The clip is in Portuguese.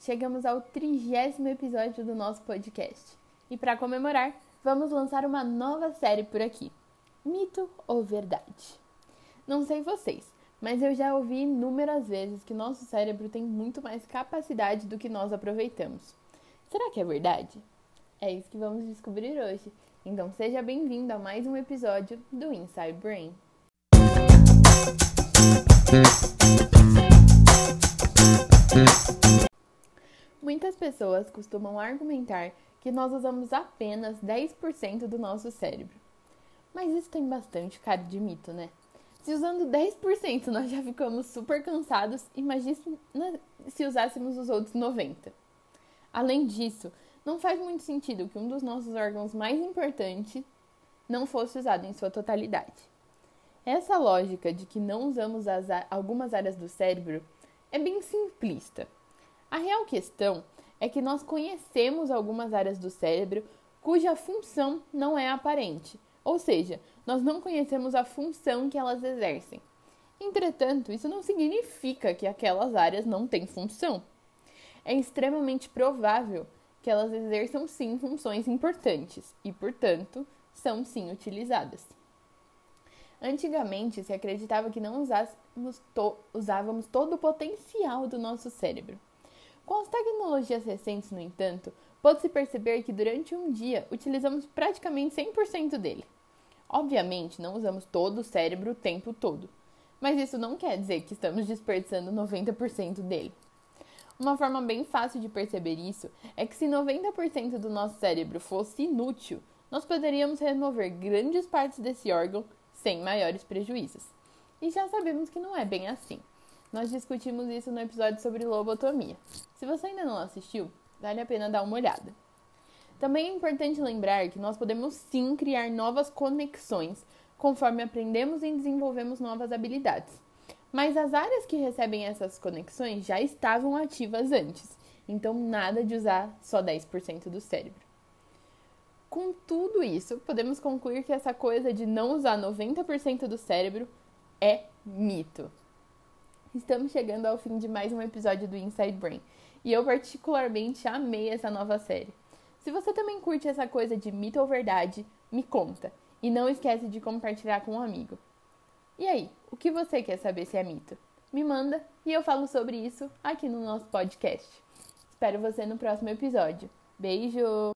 chegamos ao trigésimo episódio do nosso podcast. E para comemorar, vamos lançar uma nova série por aqui: Mito ou Verdade? Não sei vocês, mas eu já ouvi inúmeras vezes que nosso cérebro tem muito mais capacidade do que nós aproveitamos. Será que é verdade? É isso que vamos descobrir hoje. Então seja bem-vindo a mais um episódio do Inside Brain. Pessoas costumam argumentar que nós usamos apenas 10% do nosso cérebro. Mas isso tem bastante cara de mito, né? Se usando 10% nós já ficamos super cansados, imagine se usássemos os outros 90%. Além disso, não faz muito sentido que um dos nossos órgãos mais importantes não fosse usado em sua totalidade. Essa lógica de que não usamos as, algumas áreas do cérebro é bem simplista. A real questão é que nós conhecemos algumas áreas do cérebro cuja função não é aparente, ou seja, nós não conhecemos a função que elas exercem. Entretanto, isso não significa que aquelas áreas não têm função. É extremamente provável que elas exerçam sim funções importantes e, portanto, são sim utilizadas. Antigamente se acreditava que não to usávamos todo o potencial do nosso cérebro. Com as tecnologias recentes, no entanto, pode-se perceber que durante um dia utilizamos praticamente 100% dele. Obviamente, não usamos todo o cérebro o tempo todo, mas isso não quer dizer que estamos desperdiçando 90% dele. Uma forma bem fácil de perceber isso é que se 90% do nosso cérebro fosse inútil, nós poderíamos remover grandes partes desse órgão sem maiores prejuízos. E já sabemos que não é bem assim. Nós discutimos isso no episódio sobre lobotomia. Se você ainda não assistiu, vale a pena dar uma olhada. Também é importante lembrar que nós podemos sim criar novas conexões conforme aprendemos e desenvolvemos novas habilidades. Mas as áreas que recebem essas conexões já estavam ativas antes, então nada de usar só 10% do cérebro. Com tudo isso, podemos concluir que essa coisa de não usar 90% do cérebro é mito. Estamos chegando ao fim de mais um episódio do Inside Brain e eu particularmente amei essa nova série. Se você também curte essa coisa de mito ou verdade, me conta e não esquece de compartilhar com um amigo. E aí, o que você quer saber se é mito? Me manda e eu falo sobre isso aqui no nosso podcast. Espero você no próximo episódio. Beijo!